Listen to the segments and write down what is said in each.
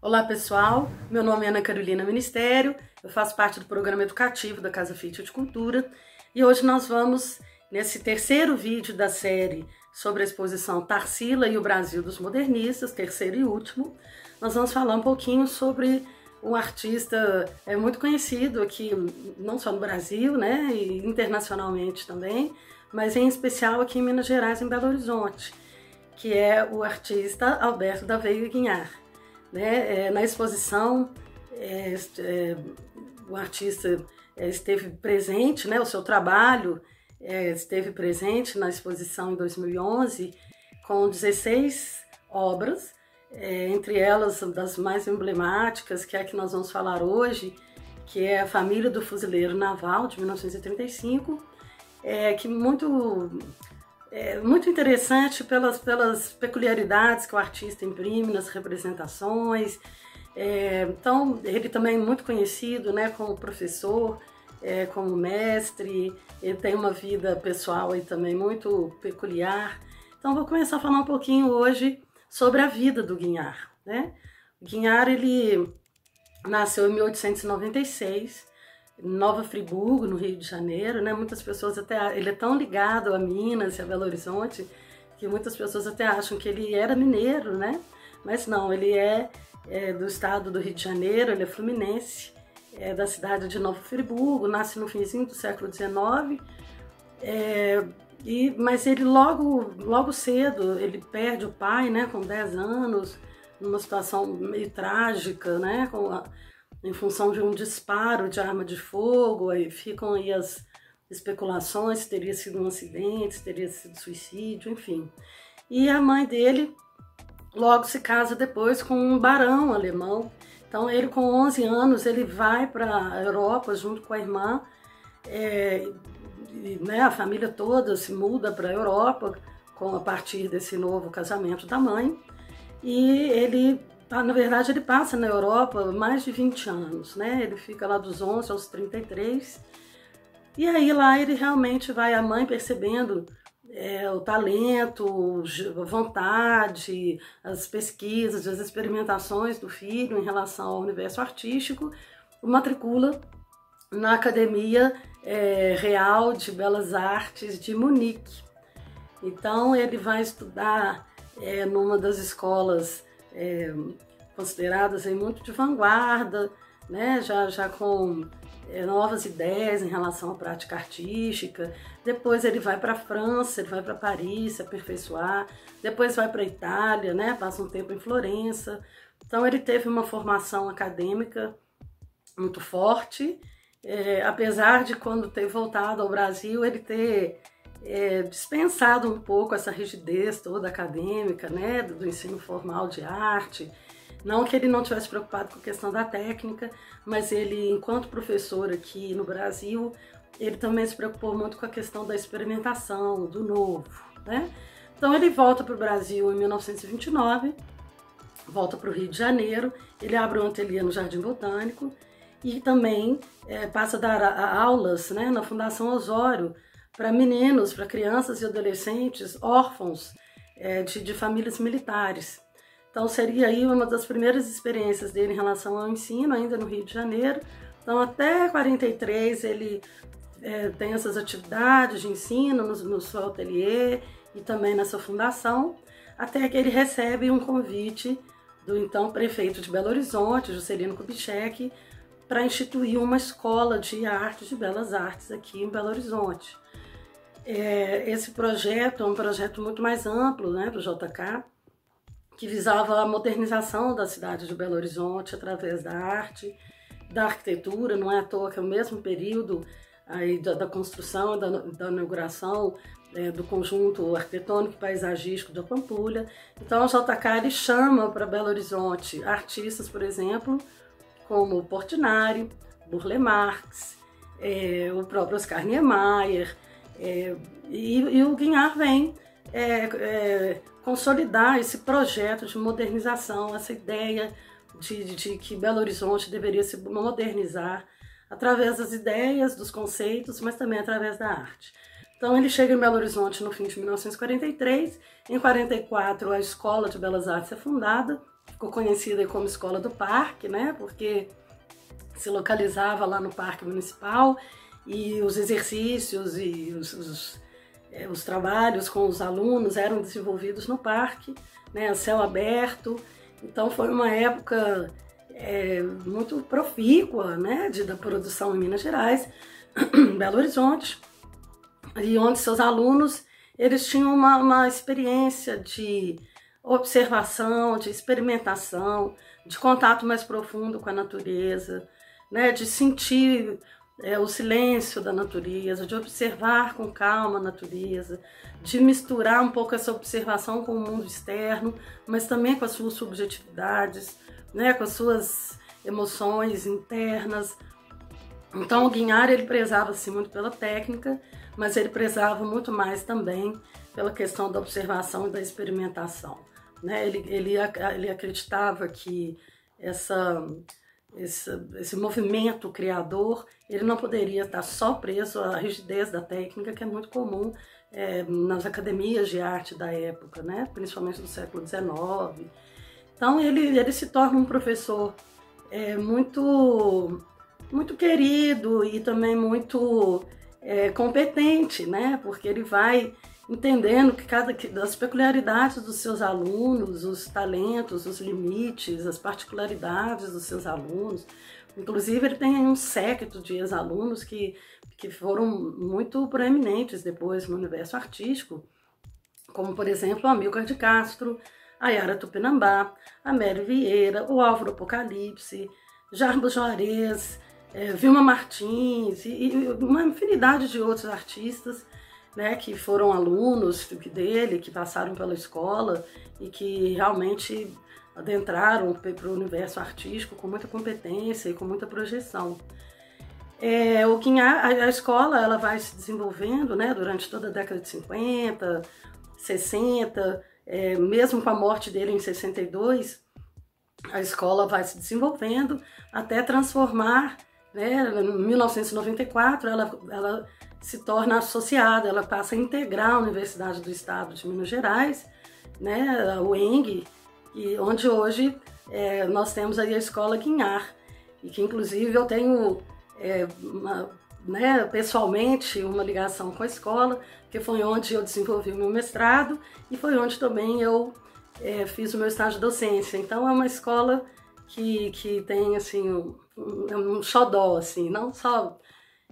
Olá pessoal, meu nome é Ana Carolina Ministério, eu faço parte do programa educativo da Casa Fit de Cultura. E hoje nós vamos, nesse terceiro vídeo da série sobre a exposição Tarsila e o Brasil dos Modernistas, terceiro e último, nós vamos falar um pouquinho sobre um artista é, muito conhecido aqui, não só no Brasil, né, e internacionalmente também, mas em especial aqui em Minas Gerais, em Belo Horizonte, que é o artista Alberto da Veiga Guinhar. Né? É, na exposição, é, é, o artista é, esteve presente, né? o seu trabalho é, esteve presente na exposição em 2011 com 16 obras, é, entre elas das mais emblemáticas, que é a que nós vamos falar hoje, que é a Família do Fuzileiro Naval, de 1935, é, que muito é muito interessante pelas, pelas peculiaridades que o artista imprime nas representações. É, então, ele também é muito conhecido né, como professor, é, como mestre, ele tem uma vida pessoal aí também muito peculiar. Então, vou começar a falar um pouquinho hoje sobre a vida do Guinhar. Né? Guinhar, ele nasceu em 1896, Nova Friburgo, no Rio de Janeiro, né? Muitas pessoas até ele é tão ligado a Minas e a Belo Horizonte que muitas pessoas até acham que ele era mineiro, né? Mas não, ele é, é do estado do Rio de Janeiro, ele é fluminense, é da cidade de Nova Friburgo, nasce no finzinho do século XIX. É, e, mas ele logo, logo cedo, ele perde o pai, né, com 10 anos, numa situação meio trágica, né, a, em função de um disparo de arma de fogo, aí ficam aí as especulações se teria sido um acidente, se teria sido suicídio, enfim. E a mãe dele logo se casa depois com um barão alemão. Então ele com 11 anos ele vai para a Europa junto com a irmã, é, né, a família toda se muda para a Europa com a partir desse novo casamento da mãe. E ele Tá, na verdade, ele passa na Europa mais de 20 anos, né? Ele fica lá dos 11 aos 33. E aí lá ele realmente vai, a mãe percebendo é, o talento, a vontade, as pesquisas, as experimentações do filho em relação ao universo artístico, o matricula na Academia é, Real de Belas Artes de Munique. Então ele vai estudar é, numa das escolas é, consideradas aí muito de vanguarda, né? já, já com é, novas ideias em relação à prática artística. Depois ele vai para a França, ele vai para Paris se aperfeiçoar. Depois vai para a Itália, né? passa um tempo em Florença. Então ele teve uma formação acadêmica muito forte, é, apesar de quando ter voltado ao Brasil ele ter é, dispensado um pouco essa rigidez toda acadêmica, né, do, do, ensino formal de arte. Não que ele não tivesse preocupado com a questão da técnica, mas ele, enquanto professor aqui no Brasil, ele também se preocupou muito com a questão da experimentação, do novo, né? Então ele volta para o Brasil em 1929, volta para o Rio de Janeiro, ele abre um ateliê no Jardim Botânico e também é, passa a dar aulas né, na Fundação Osório, para meninos, para crianças e adolescentes órfãos é, de, de, famílias militares. Então seria aí uma das primeiras experiências dele em relação ao ensino, ainda no Rio de Janeiro. Então até 43 ele é, tem essas atividades de ensino no, no seu ateliê e também nessa fundação, até que ele recebe um convite do então prefeito de Belo Horizonte, Juscelino Kubitschek, para instituir uma escola de artes, de belas artes aqui em Belo Horizonte. É, esse projeto é um projeto muito mais amplo né, do JK, que visava a modernização da cidade de Belo Horizonte através da arte, da arquitetura, não é à toa que é o mesmo período aí da, da construção, da, da inauguração é, do conjunto arquitetônico e paisagístico da Pampulha. Então, o JK chama para Belo Horizonte artistas, por exemplo, como Portinari, Burle Marx, é, o próprio Oscar Niemeyer, é, e, e, o Guinhar vem é, é, consolidar esse projeto de modernização, essa ideia de, de, de que Belo Horizonte deveria se modernizar através das ideias, dos conceitos, mas também através da arte. Então ele chega em Belo Horizonte no fim de 1943. Em 44 a Escola de Belas Artes é fundada, ficou conhecida como Escola do Parque, né? Porque se localizava lá no Parque Municipal e os exercícios e os, os, é, os trabalhos com os alunos eram desenvolvidos no parque, né? A céu aberto. Então foi uma época é, muito profícua, né? De, da produção em Minas Gerais, Belo Horizonte e onde seus alunos eles tinham uma, uma experiência de observação, de experimentação, de contato mais profundo com a natureza, né, de sentir é, o silêncio da natureza, de observar com calma a natureza, de misturar um pouco essa observação com o mundo externo, mas também com as suas subjetividades, né, com as suas emoções internas. Então o Guinhar ele prezava-se muito pela técnica, mas ele prezava muito mais também pela questão da observação e da experimentação. Né? Ele, ele, ele acreditava que essa, esse, esse movimento criador ele não poderia estar só preso à rigidez da técnica, que é muito comum é, nas academias de arte da época, né? principalmente do século XIX. Então ele, ele se torna um professor é, muito, muito querido e também muito é, competente, né? Porque ele vai entendendo que cada das peculiaridades dos seus alunos, os talentos, os limites, as particularidades dos seus alunos. Inclusive, ele tem um séquito de ex-alunos que, que foram muito proeminentes depois no universo artístico, como, por exemplo, o Amilcar de Castro, a Yara Tupinambá, a Mary Vieira, o Álvaro Apocalipse, Jarbas Juarez, é, Vilma Martins e, e, uma infinidade de outros artistas né, que foram alunos dele, que passaram pela escola e que realmente adentraram para o universo artístico com muita competência e com muita projeção. É, o Quinhá, a, escola ela vai se desenvolvendo né, durante toda a década de 50, 60, é, mesmo com a morte dele em 62, a escola vai se desenvolvendo até transformar né? Em 1994, ela, ela se torna associada, ela passa a integrar a Universidade do Estado de Minas Gerais, né? a UENG, e onde hoje é, nós temos aí a Escola Guinhar, e que inclusive eu tenho é, uma, né, pessoalmente uma ligação com a escola, que foi onde eu desenvolvi o meu mestrado e foi onde também eu é, fiz o meu estágio de docência. Então é uma escola que, que tem assim um, um xodó, assim, não só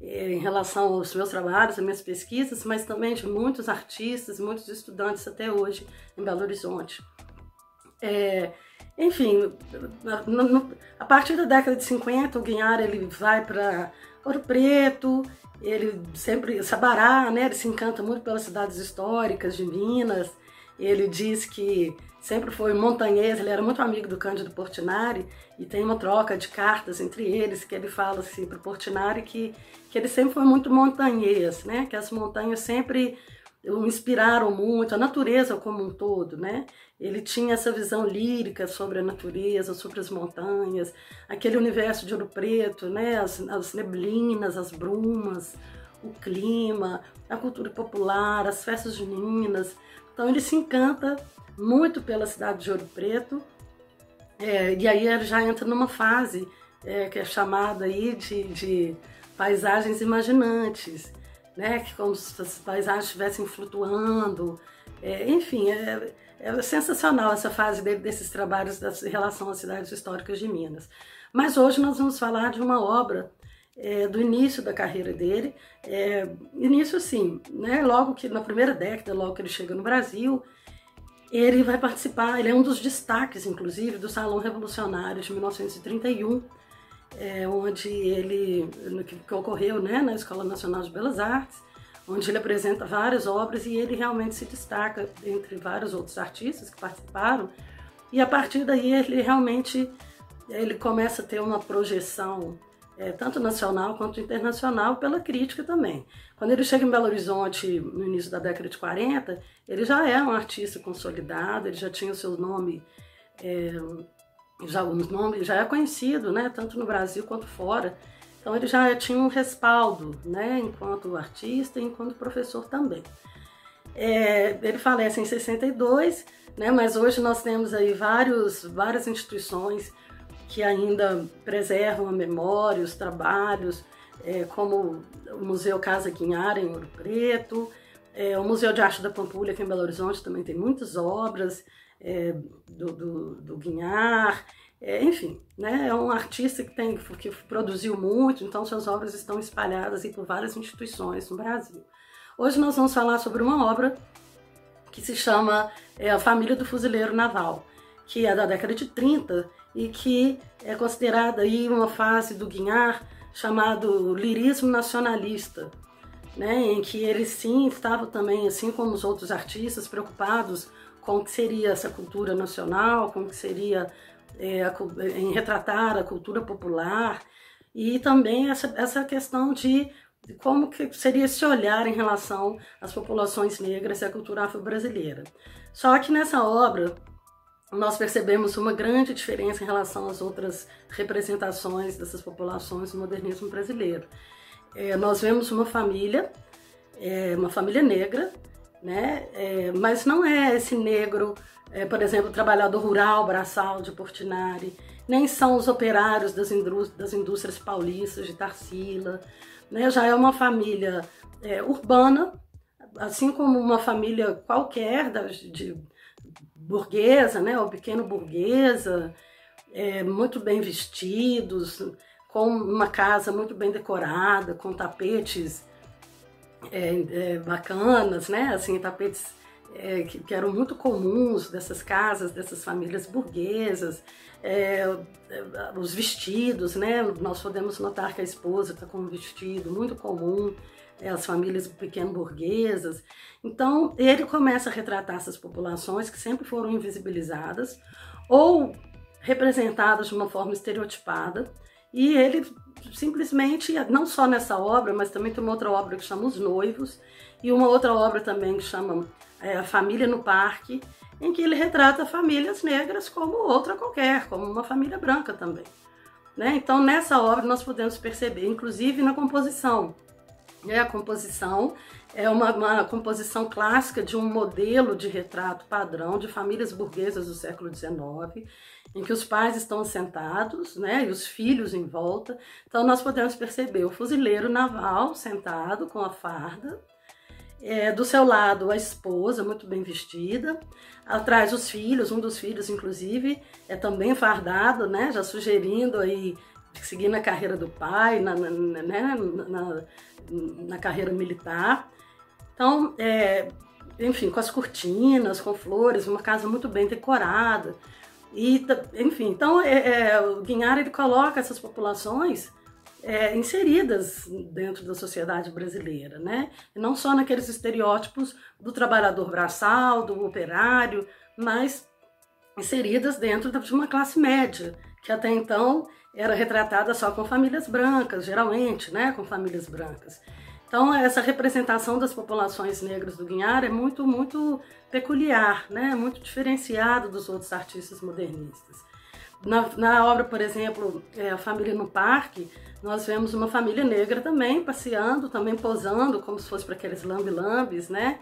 em relação aos meus trabalhos, às minhas pesquisas, mas também de muitos artistas, muitos estudantes até hoje em Belo Horizonte. É, enfim, no, no, a partir da década de 50, o Guinhar ele vai para Ouro Preto, ele sempre, Sabará, né, ele se encanta muito pelas cidades históricas de Minas, ele diz que sempre foi montanhês, ele era muito amigo do Cândido Portinari e tem uma troca de cartas entre eles que ele fala assim para o Portinari que, que ele sempre foi muito montanhês, né? Que as montanhas sempre o inspiraram muito, a natureza como um todo, né? Ele tinha essa visão lírica sobre a natureza, sobre as montanhas, aquele universo de ouro preto, né? As, as neblinas, as brumas, o clima, a cultura popular, as festas juninas. Então ele se encanta muito pela cidade de Ouro Preto, é, e aí ele já entra numa fase é, que é chamada aí de, de paisagens imaginantes, né? que como se as paisagens estivessem flutuando, é, enfim, é, é, sensacional essa fase dele, desses trabalhos em relação às cidades históricas de Minas. Mas hoje nós vamos falar de uma obra é, do início da carreira dele. É, início assim, né, logo que na primeira década, logo que ele chega no Brasil, ele vai participar, ele é um dos destaques, inclusive, do Salão Revolucionário de 1931, é, onde ele, que, que ocorreu né, na Escola Nacional de Belas Artes, onde ele apresenta várias obras e ele realmente se destaca entre vários outros artistas que participaram. E a partir daí ele realmente ele começa a ter uma projeção é, tanto nacional quanto internacional, pela crítica também. Quando ele chega em Belo Horizonte no início da década de 40, ele já é um artista consolidado, ele já tinha o seu nome é, já o nome já é conhecido, né, tanto no Brasil quanto fora. Então ele já tinha um respaldo, né, enquanto artista e enquanto professor também. É, ele falece em 62, né, mas hoje nós temos aí vários, várias instituições que ainda preservam a memória, os trabalhos, é, como o Museu Casa Guinhara, em Ouro Preto, é, o Museu de Arte da Pampulha, aqui em Belo Horizonte, também tem muitas obras é, do, do, do Guinhar, é, enfim, né, é um artista que, tem, que produziu muito, então suas obras estão espalhadas por várias instituições no Brasil. Hoje nós vamos falar sobre uma obra que se chama é, A Família do Fuzileiro Naval, que é da década de 30 e que é considerada aí uma fase do Guinhar chamado lirismo nacionalista, né, em que ele sim estava também, assim como os outros artistas, preocupados com o que seria essa cultura nacional, com o que seria é, a, em retratar a cultura popular e também essa, essa questão de como que seria esse olhar em relação às populações negras e à cultura afro-brasileira. Só que nessa obra nós percebemos uma grande diferença em relação às outras representações dessas populações no modernismo brasileiro. É, nós vemos uma família, é, uma família negra, né? É, mas não é esse negro, é, por exemplo, trabalhador rural, braçal de Portinari, nem são os operários das, indústrias, das indústrias paulistas de Tarsila, né? Já é uma família é, urbana, assim como uma família qualquer de burguesa, né, ou pequeno burguesa, é, muito bem vestidos, com uma casa muito bem decorada, com tapetes é, é, bacanas, né, assim, tapetes é, que, que, eram muito comuns dessas casas, dessas famílias burguesas, é, é, os vestidos, né, nós podemos notar que a esposa está com um vestido muito comum, as famílias pequeno burguesas. Então, ele começa a retratar essas populações que sempre foram invisibilizadas ou representadas de uma forma estereotipada. E ele simplesmente, não só nessa obra, mas também tem uma outra obra que chama Os Noivos, e uma outra obra também que chama é, A Família no Parque, em que ele retrata famílias negras como outra qualquer, como uma família branca também. Né? Então, nessa obra, nós podemos perceber, inclusive na composição, é a composição é uma, uma, composição clássica de um modelo de retrato padrão de famílias burguesas do século XIX, em que os pais estão sentados, né, e os filhos em volta. Então nós podemos perceber o fuzileiro naval sentado com a farda, é, do seu lado a esposa muito bem vestida, atrás os filhos, um dos filhos inclusive é também fardado, né, já sugerindo aí seguindo a carreira do pai, na, na, né, na, na carreira militar. Então, é, enfim, com as cortinas, com flores, uma casa muito bem decorada. E, enfim, então é, é, o Guinhar ele coloca essas populações é, inseridas dentro da sociedade brasileira, né? E não só naqueles estereótipos do trabalhador braçal, do operário, mas inseridas dentro de uma classe média, que até então era retratada só com famílias brancas, geralmente, né, com famílias brancas. Então, essa representação das populações negras do Guinhar é muito, muito peculiar, né, muito diferenciado dos outros artistas modernistas. Na, na obra, por exemplo, é, A Família no Parque, nós vemos uma família negra também passeando, também posando, como se fosse para aqueles lambe-lambes, né?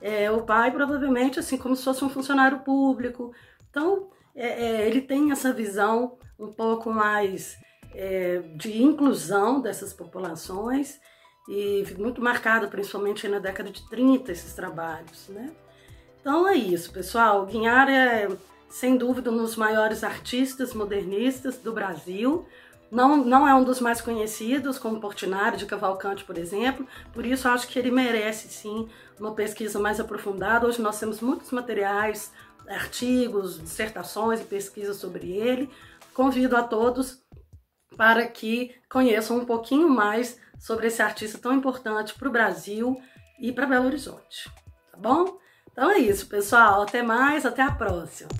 É, o pai provavelmente assim como se fosse um funcionário público. Então, é, é, ele tem essa visão um pouco mais é, de inclusão dessas populações e muito marcada principalmente na década de 30 esses trabalhos, né? Então é isso, pessoal. Guinhar é, sem dúvida, um dos maiores artistas modernistas do Brasil. Não, não é um dos mais conhecidos, como Portinari de Cavalcante, por exemplo. Por isso, acho que ele merece, sim, uma pesquisa mais aprofundada. Hoje nós temos muitos materiais artigos, dissertações e pesquisas sobre ele. Convido a todos para que conheçam um pouquinho mais sobre esse artista tão importante para o Brasil e para Belo Horizonte. Tá bom? Então é isso, pessoal. Até mais, até a próxima.